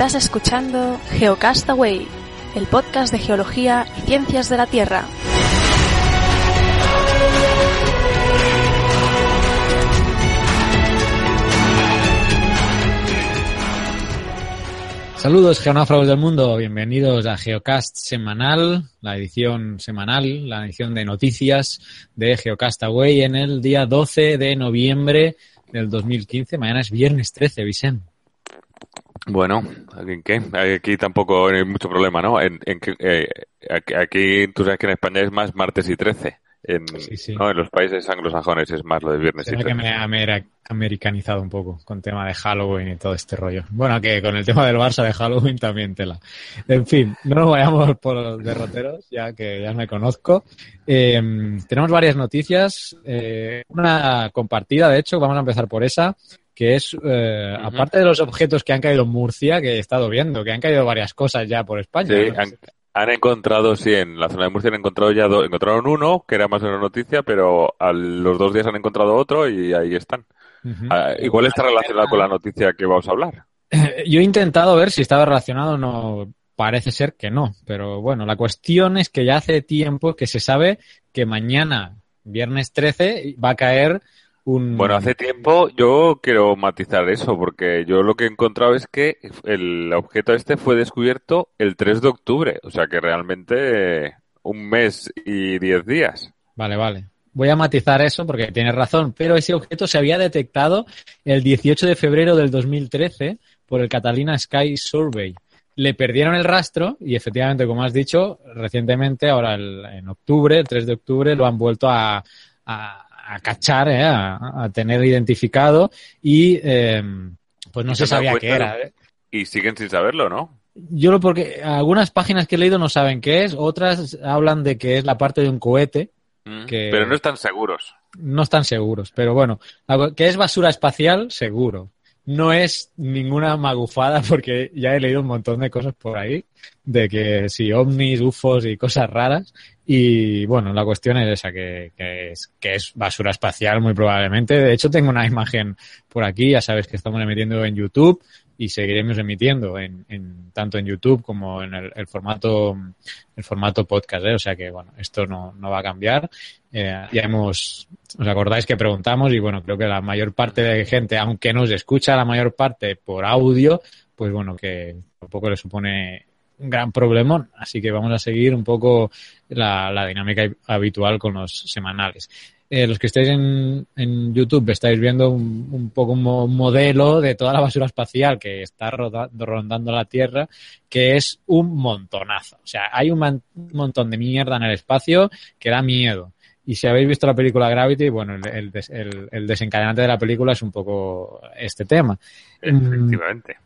Estás escuchando Geocastaway, el podcast de geología y ciencias de la Tierra. Saludos geonáufragos del mundo, bienvenidos a Geocast semanal, la edición semanal, la edición de noticias de Geocastaway en el día 12 de noviembre del 2015. Mañana es viernes 13, Vicente. Bueno, ¿en qué? Aquí tampoco hay mucho problema, ¿no? En, eh, aquí, tú sabes que en España es más martes y 13. En, ¿no? en los países anglosajones es más lo de viernes y 13. que me he americanizado un poco con tema de Halloween y todo este rollo. Bueno, que con el tema del Barça de Halloween también tela. En fin, no nos vayamos por los derroteros, ya que ya me conozco. Eh, tenemos varias noticias. Eh, una compartida, de hecho, vamos a empezar por esa que es, eh, aparte de los objetos que han caído en Murcia, que he estado viendo, que han caído varias cosas ya por España. Sí, han, encontrado, sí, en la zona de Murcia han encontrado ya dos, encontraron uno, que era más de una noticia, pero a los dos días han encontrado otro y ahí están. Ah, igual está relacionado con la noticia que vamos a hablar. Yo he intentado ver si estaba relacionado o no. Parece ser que no, pero bueno, la cuestión es que ya hace tiempo que se sabe que mañana, viernes 13, va a caer bueno, hace tiempo yo quiero matizar eso, porque yo lo que he encontrado es que el objeto este fue descubierto el 3 de octubre, o sea que realmente un mes y 10 días. Vale, vale. Voy a matizar eso porque tienes razón, pero ese objeto se había detectado el 18 de febrero del 2013 por el Catalina Sky Survey. Le perdieron el rastro y efectivamente, como has dicho, recientemente, ahora en octubre, el 3 de octubre, lo han vuelto a a cachar, eh, a, tener identificado y eh, pues no se sabía qué era. ¿eh? Y siguen sin saberlo, ¿no? Yo lo porque algunas páginas que he leído no saben qué es, otras hablan de que es la parte de un cohete. Mm, pero no están seguros. No están seguros, pero bueno, que es basura espacial, seguro no es ninguna magufada porque ya he leído un montón de cosas por ahí, de que si ovnis, ufos y cosas raras. Y bueno, la cuestión es esa, que, que, es, que es basura espacial muy probablemente. De hecho, tengo una imagen por aquí, ya sabes que estamos emitiendo en YouTube y seguiremos emitiendo en, en tanto en YouTube como en el, formato el formato podcast ¿eh? o sea que bueno esto no, no va a cambiar. Eh, ya hemos os acordáis que preguntamos y bueno creo que la mayor parte de gente aunque nos escucha la mayor parte por audio pues bueno que tampoco le supone un gran problemón. Así que vamos a seguir un poco la, la dinámica habitual con los semanales eh, los que estáis en, en, YouTube estáis viendo un, un poco un, modelo de toda la basura espacial que está rondando la Tierra, que es un montonazo. O sea, hay un, montón de mierda en el espacio que da miedo. Y si habéis visto la película Gravity, bueno, el, el, el desencadenante de la película es un poco este tema. Efectivamente.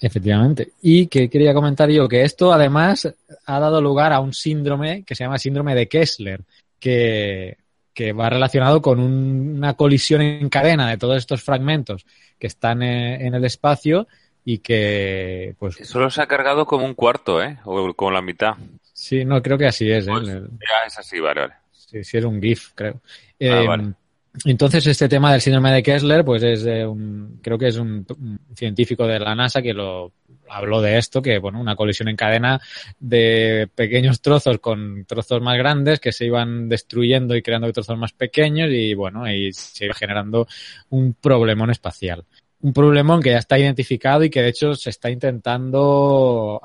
Efectivamente. Y que quería comentar yo que esto además ha dado lugar a un síndrome que se llama síndrome de Kessler, que que va relacionado con una colisión en cadena de todos estos fragmentos que están eh, en el espacio y que pues solo se ha cargado como un cuarto, ¿eh? O como la mitad. Sí, no creo que así es. ¿eh? Pues, ya es así, vale, vale. Sí, sí es un GIF, creo. Ah, eh, entonces, este tema del síndrome de Kessler, pues es un, creo que es un, científico de la NASA que lo habló de esto, que bueno, una colisión en cadena de pequeños trozos con trozos más grandes que se iban destruyendo y creando trozos más pequeños y bueno, y se iba generando un problemón espacial. Un problemón que ya está identificado y que de hecho se está intentando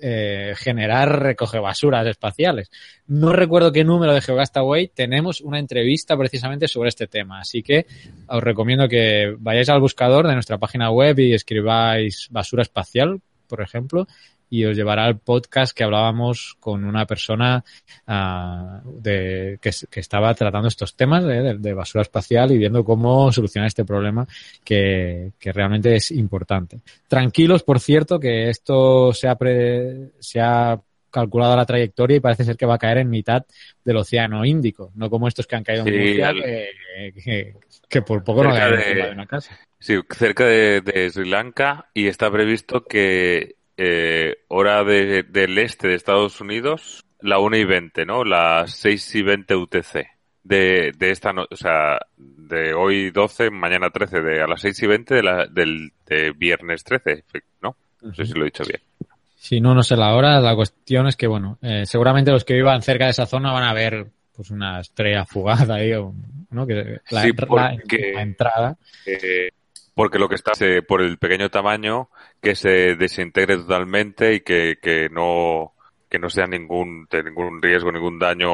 eh, generar recoge basuras espaciales. No recuerdo qué número de GeoGastaway tenemos una entrevista precisamente sobre este tema, así que os recomiendo que vayáis al buscador de nuestra página web y escribáis basura espacial, por ejemplo, y os llevará al podcast que hablábamos con una persona uh, de, que, que, estaba tratando estos temas de, de, basura espacial y viendo cómo solucionar este problema que, que realmente es importante. Tranquilos, por cierto, que esto se ha, pre, se ha calculado la trayectoria y parece ser que va a caer en mitad del océano Índico, no como estos que han caído en Murcia, al... que, que, que, por poco no caen de, de una casa. Sí, cerca de, de Sri Lanka y está previsto que eh, hora de, del este de Estados Unidos, la 1 y 20, ¿no? Las 6 y 20 UTC. De, de esta, no, o sea, de hoy 12, mañana 13, de a las 6 y 20 de la, del de viernes 13, ¿no? No sé si lo he dicho bien. Si no, no sé la hora. La cuestión es que, bueno, eh, seguramente los que vivan cerca de esa zona van a ver pues una estrella fugada ahí, ¿no? Que la, sí, porque, la entrada. Eh, porque lo que está es, por el pequeño tamaño que se desintegre totalmente y que, que no que no sea ningún de ningún riesgo, ningún daño,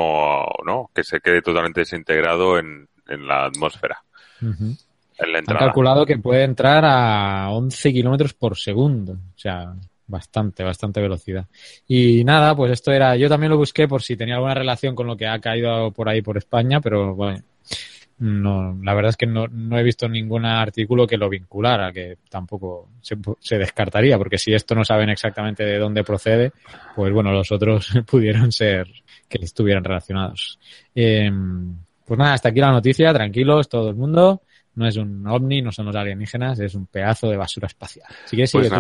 ¿no? Que se quede totalmente desintegrado en, en la atmósfera. en la Han calculado que puede entrar a 11 kilómetros por segundo. O sea, bastante, bastante velocidad. Y nada, pues esto era, yo también lo busqué por si tenía alguna relación con lo que ha caído por ahí por España, pero bueno, no, la verdad es que no, no he visto ningún artículo que lo vinculara, que tampoco se, se, descartaría, porque si esto no saben exactamente de dónde procede, pues bueno, los otros pudieran ser que estuvieran relacionados. Eh, pues nada, hasta aquí la noticia, tranquilos todo el mundo. No es un ovni, no son los alienígenas, es un pedazo de basura espacial. Si quieres, pues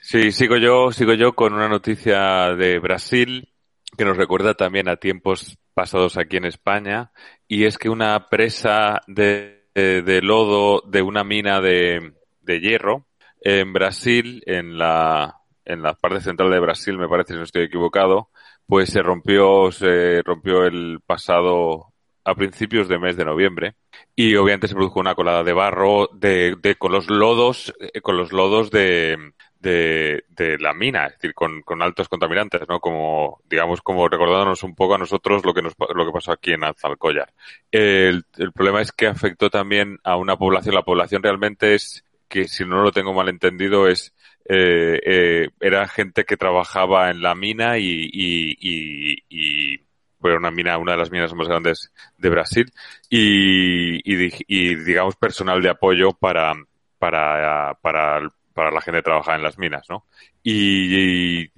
Sí, sigo yo, sigo yo con una noticia de Brasil que nos recuerda también a tiempos pasados aquí en España y es que una presa de, de, lodo de una mina de, de, hierro en Brasil, en la, en la parte central de Brasil, me parece, si no estoy equivocado, pues se rompió, se rompió el pasado a principios de mes de noviembre. Y obviamente se produjo una colada de barro de, de con los lodos, eh, con los lodos de, de, la mina, es decir, con, altos contaminantes, ¿no? Como, digamos, como recordándonos un poco a nosotros lo que nos, lo que pasó aquí en Azalcollar. El, problema es que afectó también a una población. La población realmente es, que si no lo tengo mal entendido, es, eh, eh, era gente que trabajaba en la mina y, y, una mina, una de las minas más grandes de Brasil y digamos personal de apoyo para, para, para para la gente que trabaja en las minas, ¿no? Y,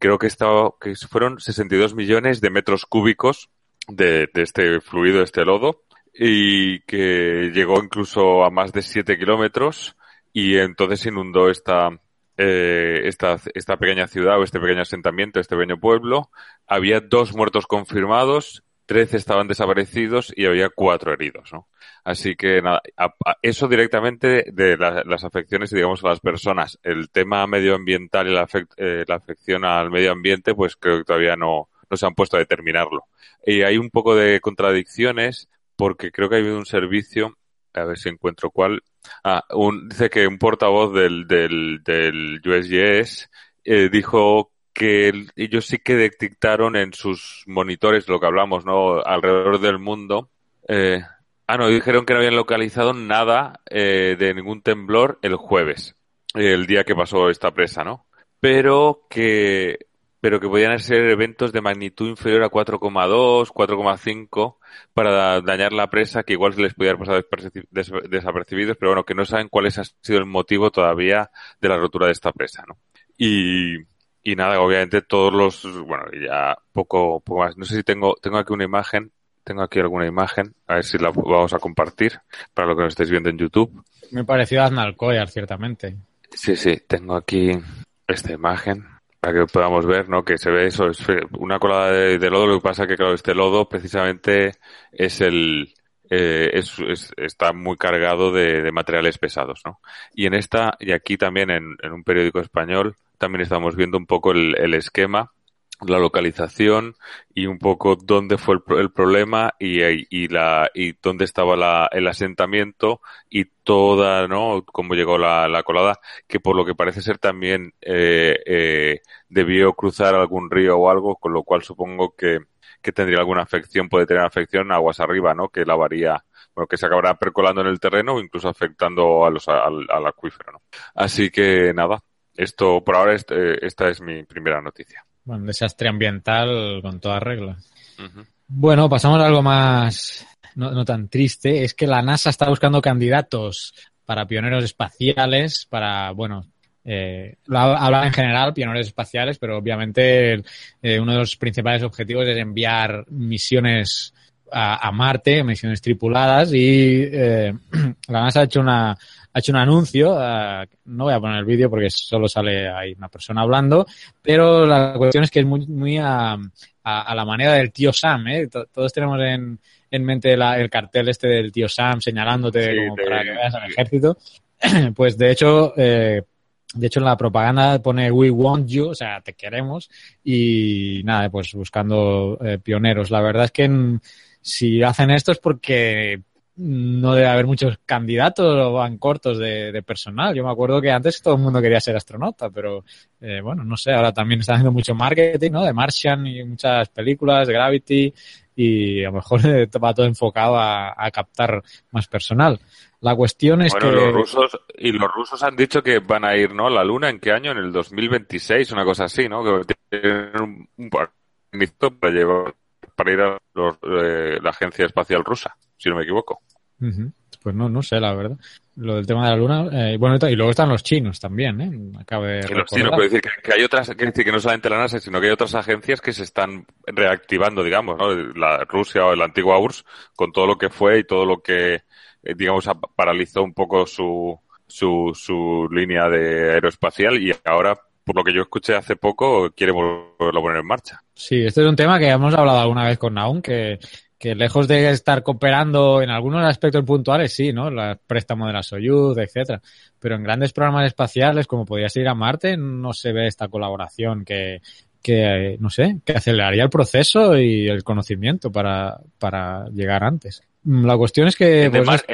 creo que, estaba, que fueron 62 millones de metros cúbicos de, de este fluido, de este lodo, y que llegó incluso a más de 7 kilómetros y entonces inundó esta, eh, esta, esta pequeña ciudad o este pequeño asentamiento, este pequeño pueblo. Había dos muertos confirmados 13 estaban desaparecidos y había cuatro heridos, ¿no? Así que nada, eso directamente de las afecciones, digamos, a las personas. El tema medioambiental y la, eh, la, afección al medio ambiente, pues creo que todavía no, no se han puesto a determinarlo. Y hay un poco de contradicciones porque creo que ha habido un servicio, a ver si encuentro cuál. Ah, un, dice que un portavoz del, del, del USGS eh, dijo que ellos sí que detectaron en sus monitores, lo que hablamos, ¿no? Alrededor del mundo. Eh, ah, no, dijeron que no habían localizado nada eh, de ningún temblor el jueves, el día que pasó esta presa, ¿no? Pero que, pero que podían ser eventos de magnitud inferior a 4,2, 4,5 para dañar la presa, que igual se les podía pasado desapercibidos, pero bueno, que no saben cuál ha sido el motivo todavía de la rotura de esta presa, ¿no? Y, y nada, obviamente todos los, bueno, ya poco, poco más. No sé si tengo, tengo aquí una imagen, tengo aquí alguna imagen, a ver si la vamos a compartir para lo que nos estáis viendo en YouTube. Me pareció Aznalcóllar, ciertamente. Sí, sí, tengo aquí esta imagen para que podamos ver, ¿no? Que se ve eso, es una colada de, lodo, lo que pasa que, claro, este lodo precisamente es el, eh, es, está muy cargado de, de, materiales pesados, ¿no? Y en esta, y aquí también en, en un periódico español, también estamos viendo un poco el, el esquema, la localización y un poco dónde fue el, el problema y, y, la, y dónde estaba la, el asentamiento y toda, ¿no? Cómo llegó la, la colada, que por lo que parece ser también eh, eh, debió cruzar algún río o algo, con lo cual supongo que, que tendría alguna afección, puede tener afección aguas arriba, ¿no? Que lavaría bueno, que se acabará percolando en el terreno o incluso afectando a los, al, al acuífero, ¿no? Así que nada, esto, por ahora, este, esta es mi primera noticia. Bueno, desastre ambiental con toda regla. Bueno, pasamos a algo más, no, no, tan triste. Es que la NASA está buscando candidatos para pioneros espaciales, para, bueno, eh, habla en general, pioneros espaciales, pero obviamente eh, uno de los principales objetivos es enviar misiones a, a Marte, misiones tripuladas, y eh, la NASA ha hecho una, ha hecho un anuncio, uh, no voy a poner el vídeo porque solo sale ahí una persona hablando, pero la cuestión es que es muy, muy a, a, a la manera del tío Sam, ¿eh? Todos tenemos en, en mente la, el cartel este del tío Sam señalándote Sí, como para que veas al ejército. Pues de hecho, eh, de hecho, en la propaganda pone We want you, o sea, te queremos. Y nada, pues buscando eh, pioneros. La verdad es que si hacen esto es porque no debe haber muchos candidatos o van cortos de, personal. Yo me acuerdo que antes todo el mundo quería ser astronauta, pero eh, bueno, no sé, ahora también está haciendo mucho marketing, ¿no? De Martian y muchas películas, Gravity, y a lo mejor va todo enfocado a captar más personal. La cuestión es que... Los rusos, y los rusos han dicho que van a ir, ¿no? A la Luna, ¿en qué año? En el 2026, una cosa así, ¿no? Que tienen un para llevar, para ir a eh, la Agencia Espacial Rusa, si no me equivoco. Pues no, no sé, la verdad. Lo del tema de la Luna, eh, bueno, y luego están los chinos también, ¿eh? Acabo de los chinos, puede decir que, hay otras, que decir que no solamente la NASA, sino que hay otras agencias que se están reactivando, digamos, ¿no? La Rusia o la antigua URSS, con todo lo que fue y todo lo que eh, digamos, paralizó un poco su, su, su línea de aeroespacial y ahora, por lo que yo escuché hace poco, quiere volverlo a poner en marcha. Sí, este es un tema que hemos hablado alguna vez con Naum, que, que lejos de estar cooperando en algunos aspectos puntuales, sí, ¿no? El préstamo de la Soyuz, etcétera. Pero en grandes programas espaciales, como podría ir a Marte, no se ve esta colaboración que, que, no sé, que aceleraría el proceso y el conocimiento para, para llegar antes. La cuestión es que... En, pues,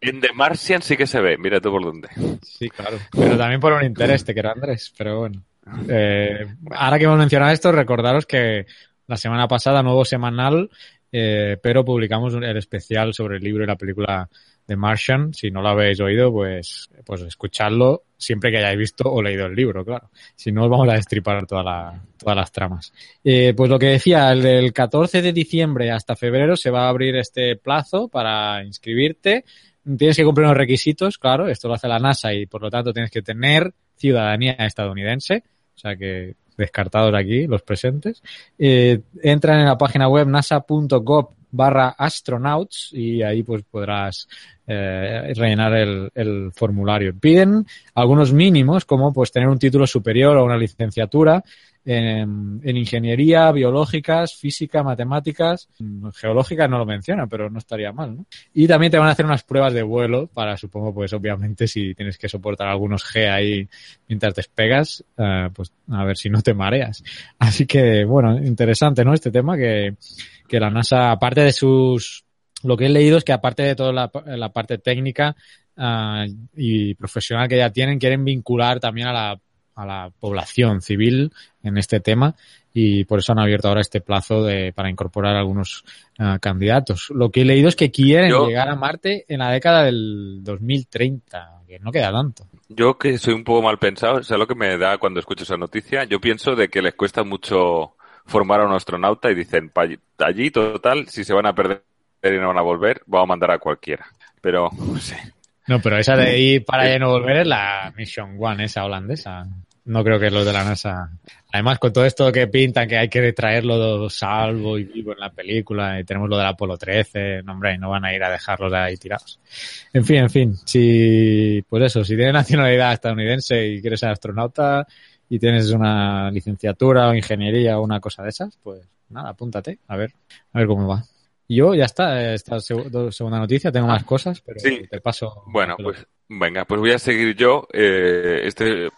The Martian sí que se ve, mira tú por dónde. Sí, claro. Pero también por un interés, te quiero Andrés, pero bueno. Eh, ahora que hemos mencionado esto, recordaros que la semana pasada, nuevo semanal, eh, pero publicamos el especial sobre el libro y la película de Martian. Si no lo habéis oído, pues, pues escuchadlo siempre que hayáis visto o leído el libro, claro. Si no, os vamos a destripar toda la, todas las tramas. Eh, pues lo que decía, el del 14 de diciembre hasta febrero se va a abrir este plazo para inscribirte. Tienes que cumplir unos requisitos, claro, esto lo hace la NASA y por lo tanto tienes que tener ciudadanía estadounidense. O sea que descartados aquí, los presentes. Eh, entran en la página web nasa.gov barra astronauts y ahí pues podrás eh, rellenar el, formulario. Piden algunos mínimos como pues tener un título superior o una licenciatura en, ingeniería, biológicas, física, matemáticas, geológica no lo menciona, pero no estaría mal, ¿no? Y también te van a hacer unas pruebas de vuelo para, supongo, pues obviamente si tienes que soportar algunos G ahí mientras despegas, eh, pues a ver si no te mareas. Así que, bueno, interesante, ¿no? Este tema que, que la NASA, aparte de sus lo que he leído es que aparte de toda la, la parte técnica uh, y profesional que ya tienen, quieren vincular también a la a la población civil en este tema y por eso han abierto ahora este plazo de, para incorporar algunos uh, candidatos. Lo que he leído es que quieren llegar a Marte en la década del 2030, que no queda tanto. Yo que soy un poco mal pensado, sé lo que me da cuando escucho esa noticia, yo pienso de que les cuesta mucho formar a un astronauta y dicen, allí total, si se van a perder y no van a volver, vamos a mandar a cualquiera. Pero, no sé. No, pero esa de ir para allá y no volver es la Mission One, esa holandesa. No creo que es lo de la NASA. Además, con todo esto que pintan, que hay que traerlo salvo y vivo en la película, y tenemos lo del Apolo 13, no, hombre, no van a ir a dejarlos ahí tirados. En fin, en fin, si, pues eso, si tienes nacionalidad estadounidense y quieres ser astronauta y tienes una licenciatura o ingeniería o una cosa de esas, pues nada, apúntate, a ver, a ver cómo va. Yo ya está, esta segunda noticia, tengo más cosas, pero te paso. Bueno, pues venga, pues voy a seguir yo. Eh, este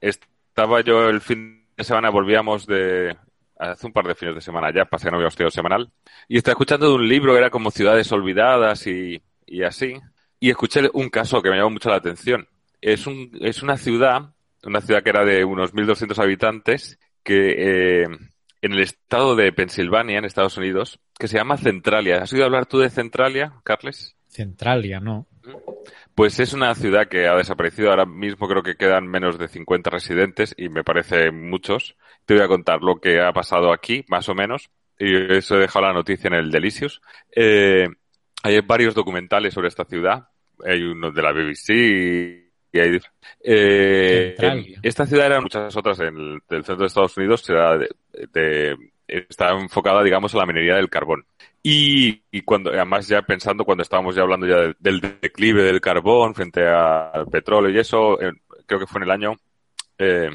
estaba yo el fin de semana, volvíamos de hace un par de fines de semana ya, pasé que no había estudiado semanal, y estaba escuchando de un libro que era como Ciudades Olvidadas y, y así, y escuché un caso que me llamó mucho la atención. Es, un, es una ciudad, una ciudad que era de unos 1.200 habitantes, que eh, en el estado de Pensilvania, en Estados Unidos, que se llama Centralia. ¿Has oído hablar tú de Centralia, Carles? Centralia, no. Pues es una ciudad que ha desaparecido. Ahora mismo creo que quedan menos de 50 residentes y me parece muchos. Te voy a contar lo que ha pasado aquí, más o menos. Y eso he dejado la noticia en el Delicious. Eh, hay varios documentales sobre esta ciudad. Hay uno de la BBC y. Eh, esta ciudad era muchas otras en el, del centro de Estados Unidos. De, está enfocada, digamos, a la minería del carbón. Y, cuando, además ya pensando cuando estábamos ya hablando ya del, declive del carbón frente al petróleo y eso, creo que fue en el año, eh,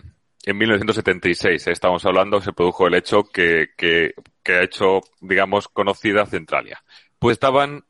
en 1976, eh, estábamos hablando, se produjo el hecho que, que, que ha hecho, digamos, conocida Centralia. Pues estaban,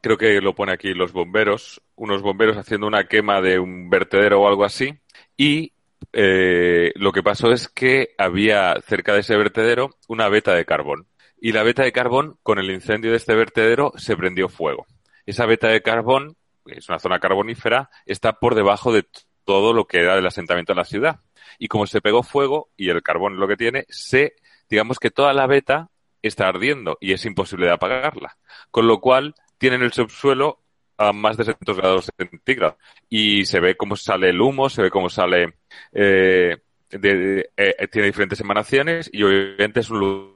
creo que lo pone aquí los bomberos, unos bomberos haciendo una quema de un vertedero o algo así, y eh, lo que pasó es que había cerca de ese vertedero una veta de carbón. Y la veta de carbón, con el incendio de este vertedero, se prendió fuego. Esa veta de carbón, es una zona carbonífera, está por debajo de todo lo que era el asentamiento de la ciudad. Y como se pegó fuego, y el carbón es lo que tiene, se, digamos que toda la veta está ardiendo y es imposible de apagarla. Con lo cual, tienen el subsuelo a más de 700 grados centígrados. Y se ve cómo sale el humo, se ve cómo sale, eh, de, eh, tiene diferentes emanaciones y obviamente es un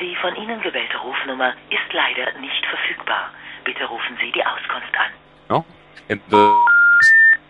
Die von Ihnen gewählte Rufnummer ist leider nicht verfügbar. Bitte rufen Sie die Auskunft an. ¿No? Entonces,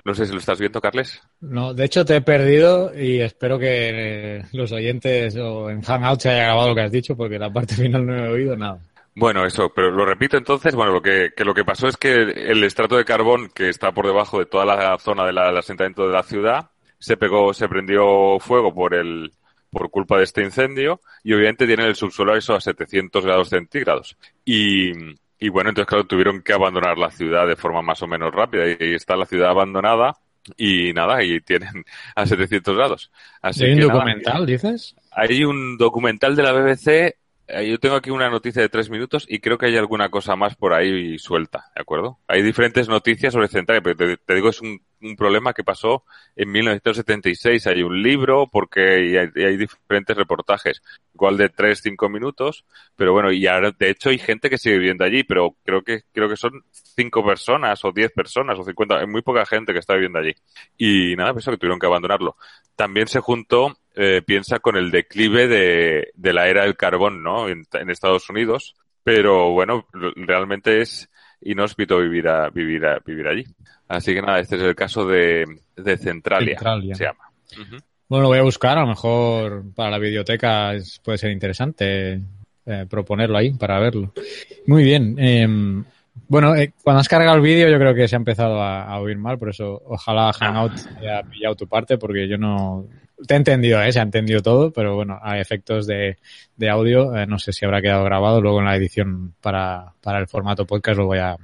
no sé si lo estás viendo, Carles. No, de hecho te he perdido y espero que los oyentes o en Hangout se haya grabado lo que has dicho porque la parte final no he oído nada. Bueno, eso, pero lo repito entonces, bueno, lo que, que, lo que pasó es que el estrato de carbón que está por debajo de toda la zona del asentamiento de la ciudad se pegó, se prendió fuego por el, por culpa de este incendio y obviamente tiene el subsuelo eso a 700 grados centígrados. Y, y bueno, entonces claro, tuvieron que abandonar la ciudad de forma más o menos rápida y, está la ciudad abandonada y nada, y tienen a 700 grados. Así ¿Hay un documental, dices? Hay un documental de la BBC yo tengo aquí una noticia de tres minutos y creo que hay alguna cosa más por ahí suelta, ¿de acuerdo? Hay diferentes noticias sobre Centralia, pero te, digo, es un, problema que pasó en 1976. Hay un libro porque hay, hay, diferentes reportajes, igual de tres, cinco minutos, pero bueno, y ahora, de hecho hay gente que sigue viviendo allí, pero creo que, creo que son cinco personas o diez personas o cincuenta, hay muy poca gente que está viviendo allí. Y nada, eso que tuvieron que abandonarlo. También se juntó eh, piensa con el declive de, de, la era del carbón, ¿no? En, Estados Unidos. Pero bueno, realmente es inhóspito vivir a, vivir a, vivir allí. Así que nada, este es el caso de, de Centralia, se llama. Bueno, lo voy a buscar, a lo mejor para la biblioteca puede ser interesante eh, proponerlo ahí para verlo. Muy bien. Em, bueno, eh, cuando has cargado el vídeo yo creo que se ha empezado a, oír mal, por eso ojalá Hangout haya pillado tu parte porque yo no, te he entendido, ¿eh? se ha entendido todo, pero bueno, a efectos de, de audio, eh, no sé si habrá quedado grabado. Luego en la edición para, para el formato podcast lo voy a,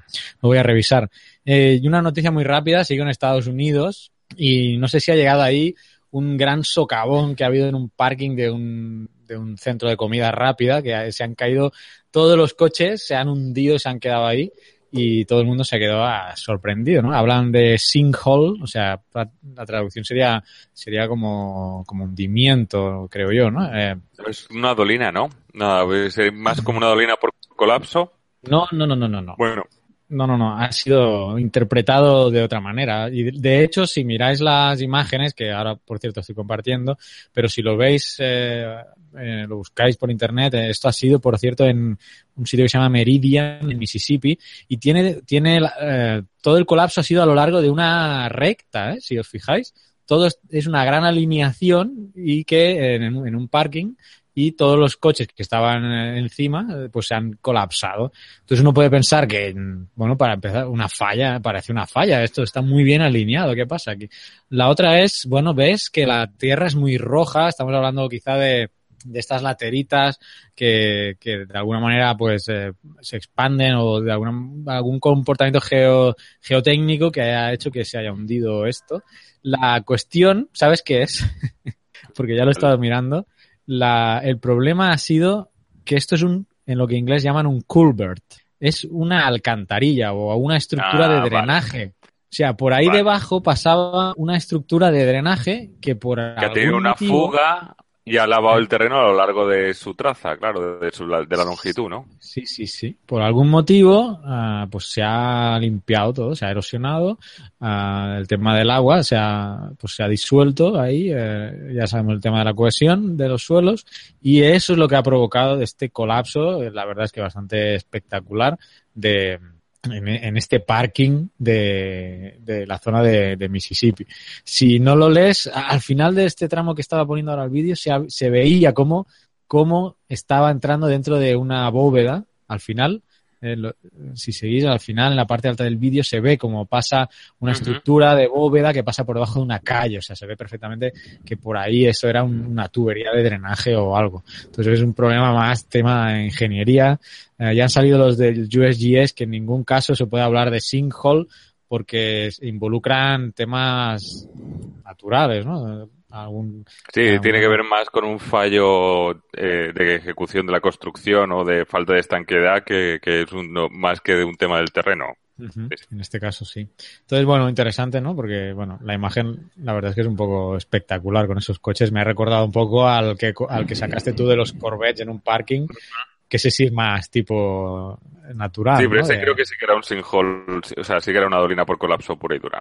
lo voy a revisar. Eh, y una noticia muy rápida, sigo en Estados Unidos y no sé si ha llegado ahí un gran socavón que ha habido en un parking de un, de un centro de comida rápida, que se han caído todos los coches, se han hundido, se han quedado ahí y todo el mundo se quedó ah, sorprendido, ¿no? Hablan de sinkhole, o sea, la traducción sería sería como, como hundimiento, creo yo, ¿no? Eh, es una dolina, ¿no? Nada, es más como una dolina por colapso. No, no, no, no, no, no. Bueno. No, no, no, ha sido interpretado de otra manera. Y de hecho, si miráis las imágenes, que ahora, por cierto, estoy compartiendo, pero si lo veis eh, eh, lo buscáis por internet. Eh, esto ha sido, por cierto, en un sitio que se llama Meridian, en Mississippi, y tiene, tiene eh, todo el colapso ha sido a lo largo de una recta, si os fijáis. Todo es una gran alineación y que en un parking y todos los coches que estaban encima pues se han colapsado. Entonces uno puede pensar que, bueno, para empezar, una falla, parece una falla, esto está muy bien alineado, ¿qué pasa aquí? La otra es, bueno, ves que la tierra es muy roja, estamos hablando quizá de de estas lateritas que, que de alguna manera pues eh, se expanden o de alguna, algún comportamiento geo, geotécnico que haya hecho que se haya hundido esto. La cuestión, ¿sabes qué es? Porque ya lo he estado mirando. La, el problema ha sido que esto es un, en lo que en inglés llaman un culvert. Es una alcantarilla o una estructura de ah, drenaje. O sea, por ahí debajo pasaba una estructura de drenaje que por que tiene una fuga y ha lavado el terreno a lo largo de su traza, claro, de, su, de la longitud, ¿no? Sí, sí, sí. Por algún motivo, uh, pues se ha limpiado todo, se ha erosionado. Uh, el tema del agua se ha, pues se ha disuelto ahí. Eh, ya sabemos el tema de la cohesión de los suelos. Y eso es lo que ha provocado este colapso, la verdad es que bastante espectacular, de, en, este parking de, de la zona de, de, Mississippi. Si no lo lees, al final de este tramo que estaba poniendo ahora el vídeo, se, se veía cómo, cómo estaba entrando dentro de una bóveda, al final, eh, si seguís al final en la parte alta del vídeo se ve como pasa una estructura de bóveda que pasa por debajo de una calle, o sea, se ve perfectamente que por ahí eso era una tubería de drenaje o algo. Entonces es un problema más tema de ingeniería. Eh, ya han salido los del USGS que en ningún caso se puede hablar de sinkhole porque involucran temas naturales, ¿no? Sí, tiene que ver más con un fallo eh, de ejecución de la construcción o de falta de estanqueidad que, es un, más que de un tema del terreno. En este caso sí. Entonces, bueno, interesante, ¿no? Porque, bueno, la imagen, la verdad es que es un poco espectacular con esos coches. Me ha recordado un poco al que, al que sacaste tú de los Corvettes en un parking, que ese sí es más tipo natural. Sí, pero ese creo que sí que era un sinkhole, o sea, sí que era una dolina por colapso pura y dura.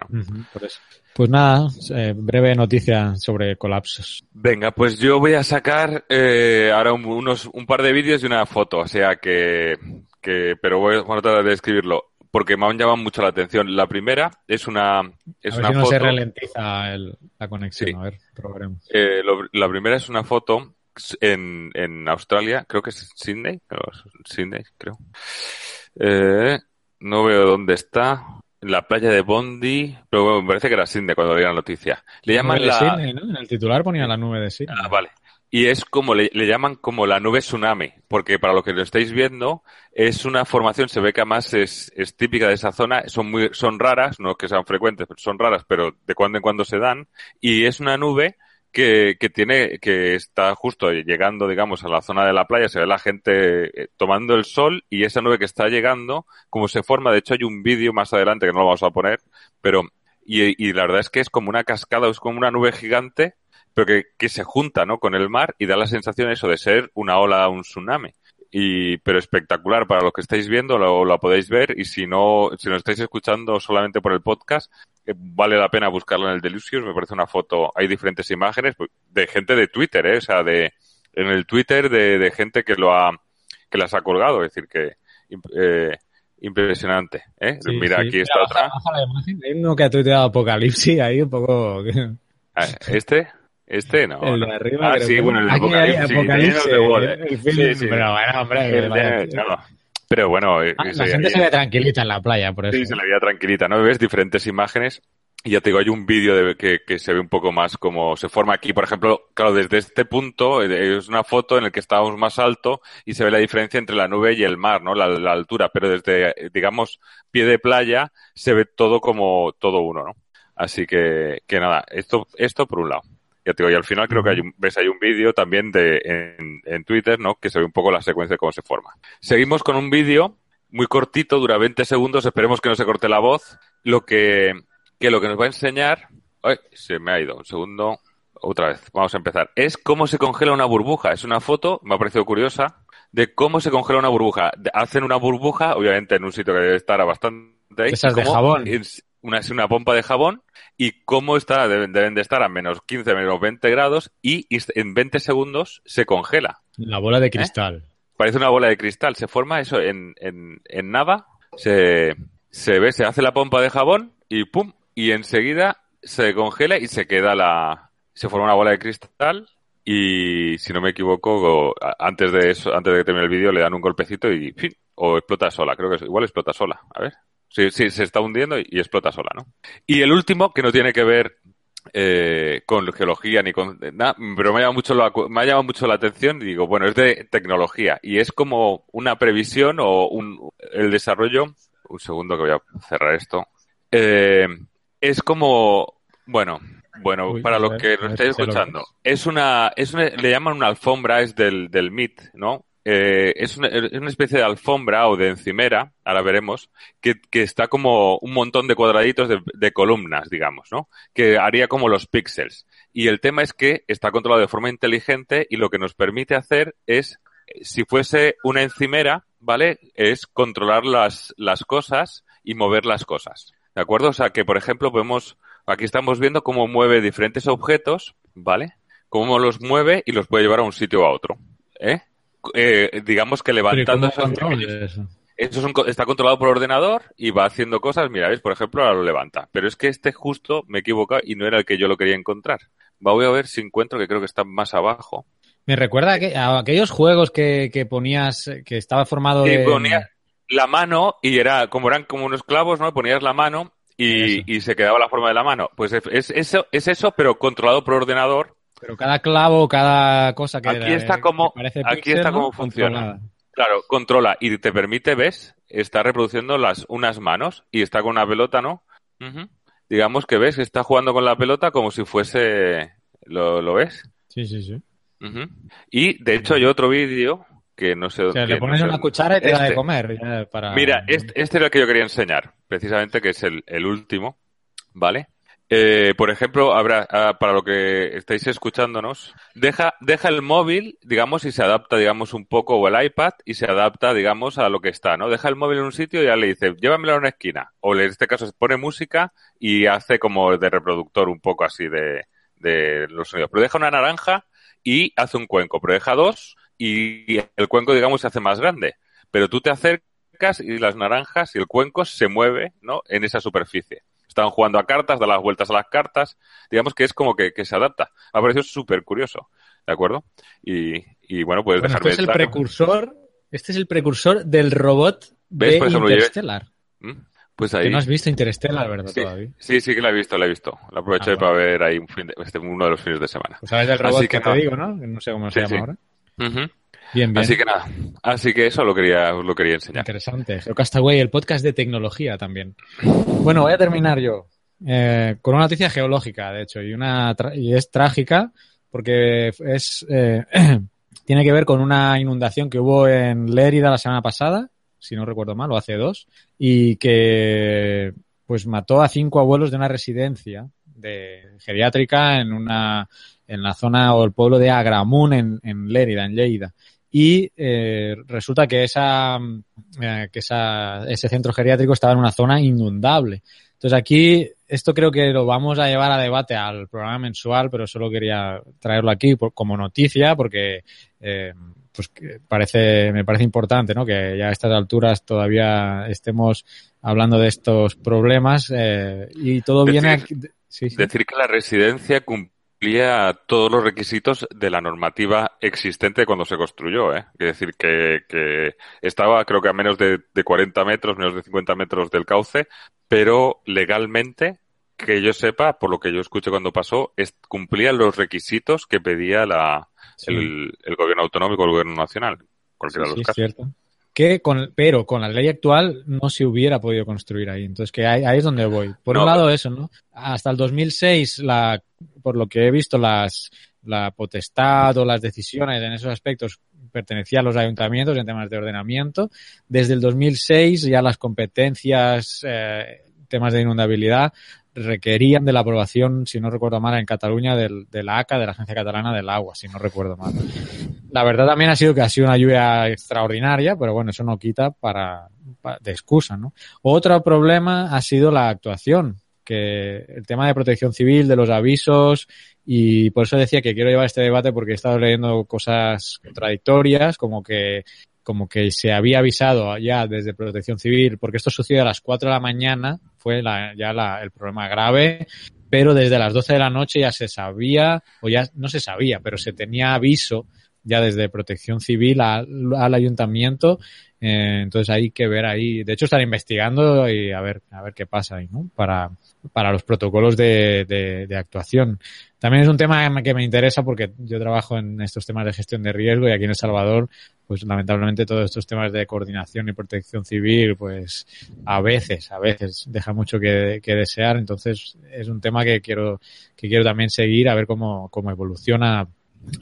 Pues nada, eh, breve noticia sobre colapsos. Venga, pues yo voy a sacar eh, ahora un, unos, un par de vídeos y una foto, o sea que, que pero voy, a tratar de escribirlo porque me han llamado mucho la atención. La primera es una es a una ver si no se ralentiza la conexión. A ver, probaremos. Eh, la primera es una foto en, en Australia, creo que es Sydney, Sydney, creo. Eh, no veo dónde está. En la playa de Bondi, pero bueno, me parece que era Sydney cuando leí la noticia. Le llaman la... Sydney, ¿no? En el titular ponía la nube de Sydney. Ah, vale y es como le, llaman como la nube tsunami, porque para lo que lo estáis viendo es una formación, se ve que además es, es típica de esa zona, son muy, son raras, no que sean frecuentes, pero son raras, pero de cuando en cuando se dan, y es una nube que, que tiene, que está justo llegando, digamos, a la zona de la playa, se ve la gente eh, tomando el sol y esa nube que está llegando, como se forma, de hecho hay un vídeo más adelante que no lo vamos a poner, pero, y, y la verdad es que es como una cascada, es como una nube gigante pero que, que se junta ¿no? con el mar y da la sensación eso de ser una ola, un tsunami. Y, pero espectacular para los que estáis viendo, lo, lo podéis ver y si no, si nos estáis escuchando solamente por el podcast, eh, vale la pena buscarlo en el Delusius, me parece una foto, hay diferentes imágenes pues, de gente de Twitter, ¿eh? o sea, de, en el Twitter de, de gente que lo ha, que las ha colgado, es decir, que, eh, impresionante, ¿eh? Mira, aquí está otra. Hay uno que ha tuiteado Apocalipsis ahí un poco... Ah, ¿Este? Este no. El de arriba. Ah, sí, bueno, el de Apocalipsis. sí. Pero bueno, hombre. Pero bueno. Eh, ah, la gente se ve tranquilita en la playa, por eso. Sí, se le veía tranquilita, ¿no? Ves diferentes imágenes. Y ya te digo, hay un vídeo de que, que, se ve un poco más como se forma aquí. Por ejemplo, claro, desde este punto eh, es una foto en la que estábamos más alto y se ve la diferencia entre la nube y el mar, ¿no? La, la altura. Pero desde, digamos, pie de playa se ve todo como todo uno, ¿no? Así que, que nada, esto, esto por un lado. Ya te digo, y al final creo que hay un, ves hay un vídeo también de, en, en, Twitter, ¿no? Que se ve un poco la secuencia de cómo se forma. Seguimos con un vídeo muy cortito, dura 20 segundos, esperemos que no se corte la voz. Lo que, que lo que nos va a enseñar, ay, se me ha ido, un segundo, otra vez, vamos a empezar. Es cómo se congela una burbuja. Es una foto, me ha parecido curiosa, de cómo se congela una burbuja. Hacen una burbuja, obviamente en un sitio que debe estar a bastante... Esas de jabón. Una, es una pompa de jabón y cómo está, deben, deben, de estar a menos 15, menos 20 grados y en 20 segundos se congela. La bola de ¿Eh? cristal. Parece una bola de cristal. Se forma eso en, en, en nada, se, se ve, se hace la pompa de jabón y pum, y enseguida se congela y se queda la, se forma una bola de cristal y si no me equivoco, antes de eso, antes de que termine el vídeo le dan un golpecito y fin, o explota sola, creo que igual explota sola. A ver. Sí, sí, se está hundiendo y, explota sola, ¿no? Y el último, que no tiene que ver eh, con geología ni con nada, pero me ha, llamado mucho la, me ha llamado mucho la atención y digo, bueno, es de tecnología y es como una previsión o un, el desarrollo, un segundo que voy a cerrar esto, eh, es como, bueno, bueno, para los que lo estáis escuchando, es una, es una, le llaman una alfombra, es del, del MIT, ¿no? Eh, es, una, es, una, especie de alfombra o de encimera, ahora veremos, que, que está como un montón de cuadraditos de, de, columnas, digamos, ¿no? Que haría como los píxeles. Y el tema es que está controlado de forma inteligente y lo que nos permite hacer es, si fuese una encimera, ¿vale? Es controlar las, las cosas y mover las cosas. ¿De acuerdo? O sea que, por ejemplo, podemos, aquí estamos viendo cómo mueve diferentes objetos, ¿vale? Cómo los mueve y los puede llevar a un sitio o a otro. ¿Eh? Eh, digamos que levantando esos eso? Eso un, está controlado por ordenador y va haciendo cosas. Mira, ¿ves? Por ejemplo, ahora lo levanta. Pero es que este justo me he equivocado y no era el que yo lo quería encontrar. Voy a ver si encuentro que creo que está más abajo. Me recuerda a, que, a aquellos juegos que, que, ponías, que estaba formado de... ponías la mano y era como eran como unos clavos, ¿no? Ponías la mano y, y se quedaba la forma de la mano. Pues es, es, eso, es eso, pero controlado por ordenador pero cada clavo, cada cosa que aquí está como aquí está como funciona. Claro, controla y te permite, ves, está reproduciendo las unas manos y está con una pelota, ¿no? Digamos que ves que está jugando con la pelota como si fuese... ¿Lo, lo ves? Sí, sí, sí. Y de hecho hay otro vídeo que no sé... O sea, le pones una cuchara y te da de este. comer. Mira, este, este, era el que yo quería enseñar, precisamente, que es el, el último, ¿vale? Eh, por ejemplo, habrá, ah, para lo que estáis escuchándonos, deja, deja el móvil, digamos, y se adapta, digamos, un poco, o el iPad, y se adapta, digamos, a lo que está, ¿no? Deja el móvil en un sitio y ya le dice, llévamelo a una esquina. O en este caso se pone música y hace como de reproductor un poco así de, de los sonidos. Pero deja una naranja y hace un cuenco, pero deja dos y el cuenco, digamos, se hace más grande. Pero tú te acercas y las naranjas y el cuenco se mueve, ¿no? En esa superficie estaban jugando a cartas, da las vueltas a las cartas, digamos que es como que, se adapta. Me ha parecido súper curioso, ¿de acuerdo? Y, y bueno, puedes dejarme... Este es el precursor, este es el precursor del robot de Interstellar. ¿Mm? Pues ahí... Que no has visto Interstellar, ¿verdad? Sí, todavía? sí, sí que la he visto, la he visto. La aproveché ah, para ver ahí un fin este, uno de los fines de semana. Pues sabes del robot que, te digo, ¿no? No sé cómo se llama ahora. Bien, bien. Así que nada, así que eso lo quería, lo quería enseñar. Interesante. Geocastaway, el podcast de tecnología también. Bueno, voy a terminar yo eh, con una noticia geológica, de hecho, y una y es trágica porque es eh, tiene que ver con una inundación que hubo en Lérida la semana pasada, si no recuerdo mal, o hace dos, y que pues mató a cinco abuelos de una residencia de geriátrica en una en la zona o el pueblo de Agramun en, en Lérida, en Lleida y eh, resulta que esa eh, que esa, ese centro geriátrico estaba en una zona inundable. Entonces aquí esto creo que lo vamos a llevar a debate al programa mensual, pero solo quería traerlo aquí como noticia porque eh, pues parece me parece importante, ¿no? Que ya a estas alturas todavía estemos hablando de estos problemas eh, y todo viene a, decir que la residencia cumplía todos los requisitos de la normativa existente cuando se construyó, ¿eh? Es decir, que, que estaba creo que a menos de, de 40 metros, menos de 50 metros del cauce, pero legalmente, que yo sepa, por lo que yo escuché cuando pasó, es, cumplía los requisitos que pedía la, el, gobierno autonómico el gobierno nacional. Cualquiera de los casos. Cierto. Que con, pero con la ley actual no se hubiera podido construir ahí. Entonces, que ahí, es donde voy. Por un lado, eso, ¿no? Hasta el 2006, la, por lo que he visto, las, la potestad o las decisiones en esos aspectos pertenecía a los ayuntamientos en temas de ordenamiento. Desde el 2006 ya las competencias, eh, temas de inundabilidad, requerían de la aprobación, si no recuerdo mal, en Cataluña del, de la ACA, de la Agencia Catalana del Agua, si no recuerdo mal. La verdad también ha sido que ha sido una lluvia extraordinaria, pero bueno, eso no quita para, de excusa, ¿no? Otro problema ha sido la actuación, que el tema de protección civil, de los avisos, y por eso decía que quiero llevar este debate porque he estado leyendo cosas contradictorias, como que como que se había avisado ya desde Protección Civil, porque esto sucedió a las 4 de la mañana, fue la, ya la, el problema grave, pero desde las 12 de la noche ya se sabía, o ya no se sabía, pero se tenía aviso ya desde Protección Civil al ayuntamiento eh, entonces hay que ver ahí, de hecho están investigando y a ver, a ver qué pasa ahí, ¿no? Para, para los protocolos de, de, de, actuación. También es un tema que me interesa porque yo trabajo en estos temas de gestión de riesgo y aquí en El Salvador, pues lamentablemente todos estos temas de coordinación y protección civil, pues a veces, a veces deja mucho que, que desear. Entonces es un tema que quiero, que quiero también seguir a ver cómo, cómo evoluciona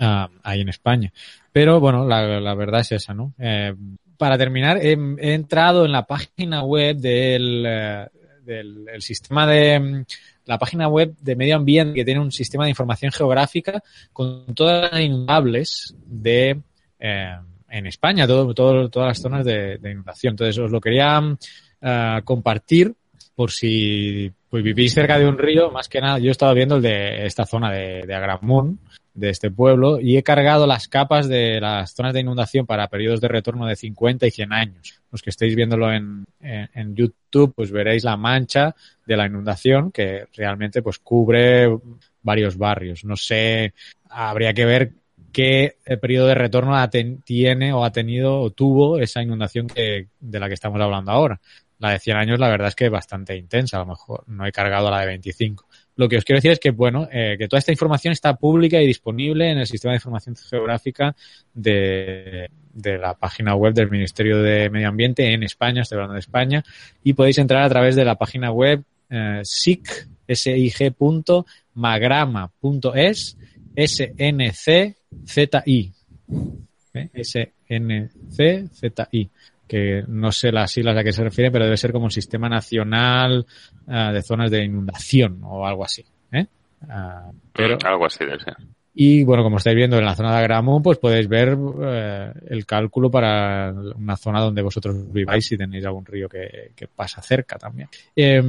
uh, ahí en España. Pero bueno, la, verdad es esa, ¿no? Eh, para terminar, he, entrado en la página web del, eh, del sistema de la página web de medio ambiente que tiene un sistema de información geográfica con todas las inundables de eh, en España, todo, todo, todas las zonas de, inundación. Entonces os lo quería uh, compartir por si pues, vivís cerca de un río, más que nada, yo he estado viendo el de esta zona de, de Agramunt, de este pueblo y he cargado las capas de las zonas de inundación para periodos de retorno de 50 y 100 años. Los que estéis viéndolo en, en, YouTube, pues veréis la mancha de la inundación que realmente pues cubre varios barrios. No sé, habría que ver qué periodo de retorno tiene o ha tenido o tuvo esa inundación que, de la que estamos hablando ahora. La de 100 años la verdad es que es bastante intensa, a lo mejor no he cargado la de 25. Lo que os quiero decir es que, bueno, eh, que toda esta información está pública y disponible en el sistema de información geográfica de, la página web del Ministerio de Medio Ambiente en España, estoy hablando de España, y podéis entrar a través de la página web eh, sig, sig.magrama.es SNCZI. ¿Eh? SNCZI que no sé las siglas a qué se refiere, pero debe ser como un sistema nacional uh, de zonas de inundación o algo así. ¿eh? Uh, pero, algo así debe ser. Y bueno, como estáis viendo en la zona de Agramón, pues podéis ver eh, el cálculo para una zona donde vosotros viváis si tenéis algún río que, que pasa cerca también. Eh,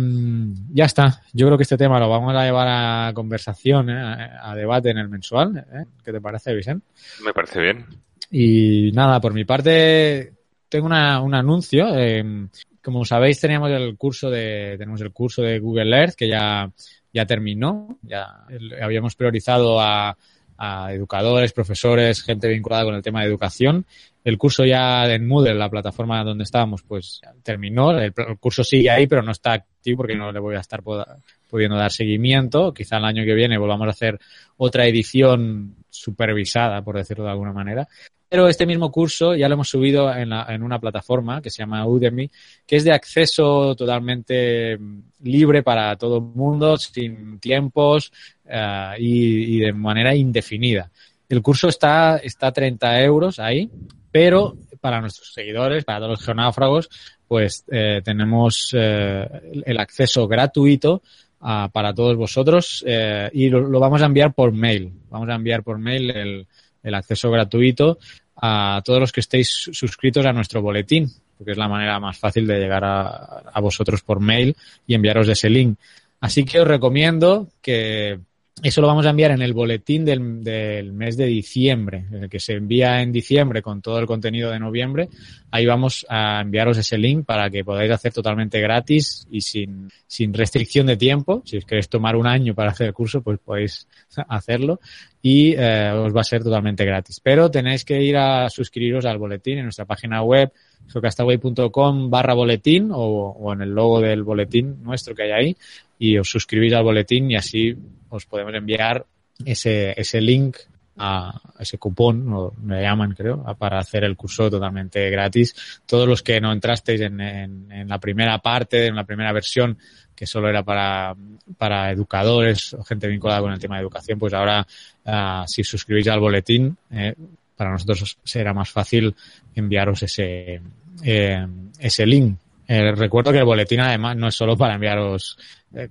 ya está. Yo creo que este tema lo vamos a llevar a conversación, eh, a, a, debate en el mensual. ¿eh? ¿Qué te parece, Vicente? Me parece bien. Y nada, por mi parte, tengo una, un anuncio. Eh, como sabéis, teníamos el curso de, tenemos el curso de Google Earth que ya, ya terminó. Ya habíamos priorizado a, a educadores, profesores, gente vinculada con el tema de educación. El curso ya en Moodle, la plataforma donde estábamos, pues terminó. El, el curso sigue ahí, pero no está activo porque no le voy a estar pudiendo dar seguimiento. Quizá el año que viene volvamos a hacer otra edición supervisada, por decirlo de alguna manera. Pero este mismo curso ya lo hemos subido en, la, en, una plataforma que se llama Udemy, que es de acceso totalmente libre para todo el mundo, sin tiempos uh, y, de manera indefinida. El curso está, está a 30 euros ahí, pero para nuestros seguidores, para todos los geonáufragos, pues eh, tenemos eh, el acceso gratuito uh, para todos vosotros eh, y lo, lo, vamos a enviar por mail. Vamos a enviar por mail el, el acceso gratuito a todos los que estéis suscritos a nuestro boletín, porque es la manera más fácil de llegar a, vosotros por mail y enviaros ese link. Así que os recomiendo que eso lo vamos a enviar en el boletín del, del, mes de diciembre, que se envía en diciembre con todo el contenido de noviembre. Ahí vamos a enviaros ese link para que podáis hacer totalmente gratis y sin, sin restricción de tiempo. Si os queréis tomar un año para hacer el curso, pues podéis hacerlo y eh, os va a ser totalmente gratis. Pero tenéis que ir a suscribiros al boletín en nuestra página web geocastaway.com barra boletín o, o, en el logo del boletín nuestro que hay ahí y os suscribís al boletín y así os podemos enviar ese, ese link a ese cupón, o me llaman creo, para hacer el curso totalmente gratis. Todos los que no entrasteis en, en, en la primera parte, en la primera versión, que solo era para, para educadores o gente vinculada con el tema de educación, pues ahora uh, si suscribís al boletín, eh, para nosotros será más fácil enviaros ese, eh, ese link. Eh, recuerdo que el boletín además no es solo para enviaros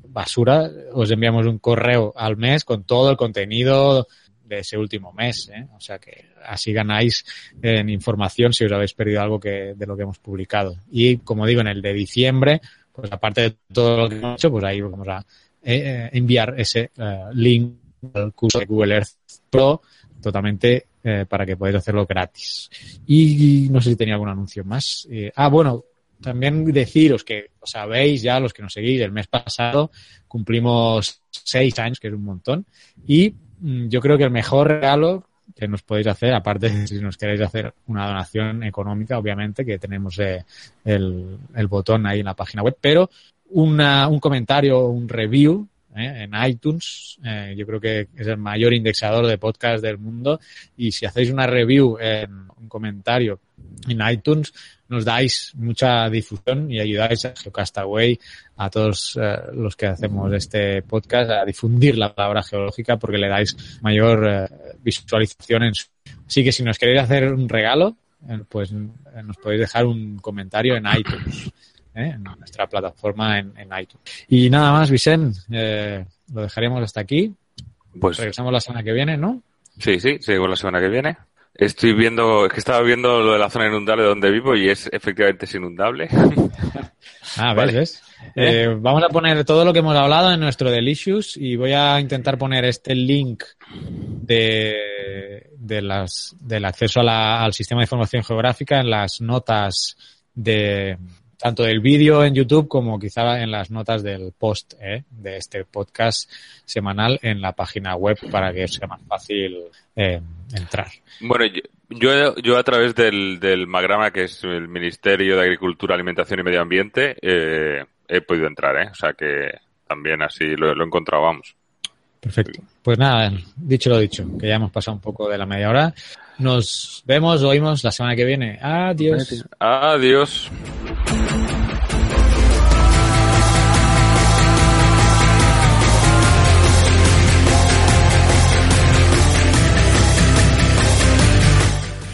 basura, os enviamos un correo al mes con todo el contenido de ese último mes. ¿eh? O sea que así ganáis en información si os habéis perdido algo que, de lo que hemos publicado. Y como digo, en el de diciembre, pues aparte de todo lo que hemos hecho, pues ahí vamos a eh, enviar ese link al curso de Google Earth Pro totalmente eh, para que podáis hacerlo gratis. Y, no sé si tenía algún anuncio más. Eh, ah, bueno, también deciros que os sabéis ya, los que nos seguís, el mes pasado cumplimos seis años, que es un montón, y mm, yo creo que el mejor regalo que nos podéis hacer, aparte de si nos queréis hacer una donación económica, obviamente, que tenemos eh, el, el, botón ahí en la página web, pero una, un comentario, un review ¿eh? en iTunes. Eh, yo creo que es el mayor indexador de podcast del mundo. Y si hacéis una review en un comentario en iTunes, nos dais mucha difusión y ayudáis a Geocastaway, a todos eh, los que hacemos este podcast, a difundir la palabra geológica porque le dais mayor eh, visualización en su... Así que si nos queréis hacer un regalo, pues nos podéis dejar un comentario en iTunes. ¿Eh? en nuestra plataforma en, en, iTunes. Y nada más, Vicente, eh, lo dejaremos hasta aquí. Pues regresamos la semana que viene, ¿no? Sí, sí, seguimos la semana que viene. Estoy viendo, es que estaba viendo lo de la zona inundable donde vivo y es efectivamente es inundable. ah, vale. ¿ves? ¿Eh? Eh, vamos a poner todo lo que hemos hablado en nuestro Delicious y voy a intentar poner este link de, de las, del acceso la, al sistema de información geográfica en las notas de, tanto del vídeo en YouTube como quizá en las notas del post ¿eh? de este podcast semanal en la página web para que sea más fácil eh, entrar. Bueno, yo, yo a través del, del Magrama, que es el Ministerio de Agricultura, Alimentación y Medio Ambiente, eh, he podido entrar, ¿eh? o sea que también así lo, lo encontrábamos. Perfecto. Pues nada, dicho lo dicho, que ya hemos pasado un poco de la media hora. Nos vemos, oímos la semana que viene. Adiós. Adiós.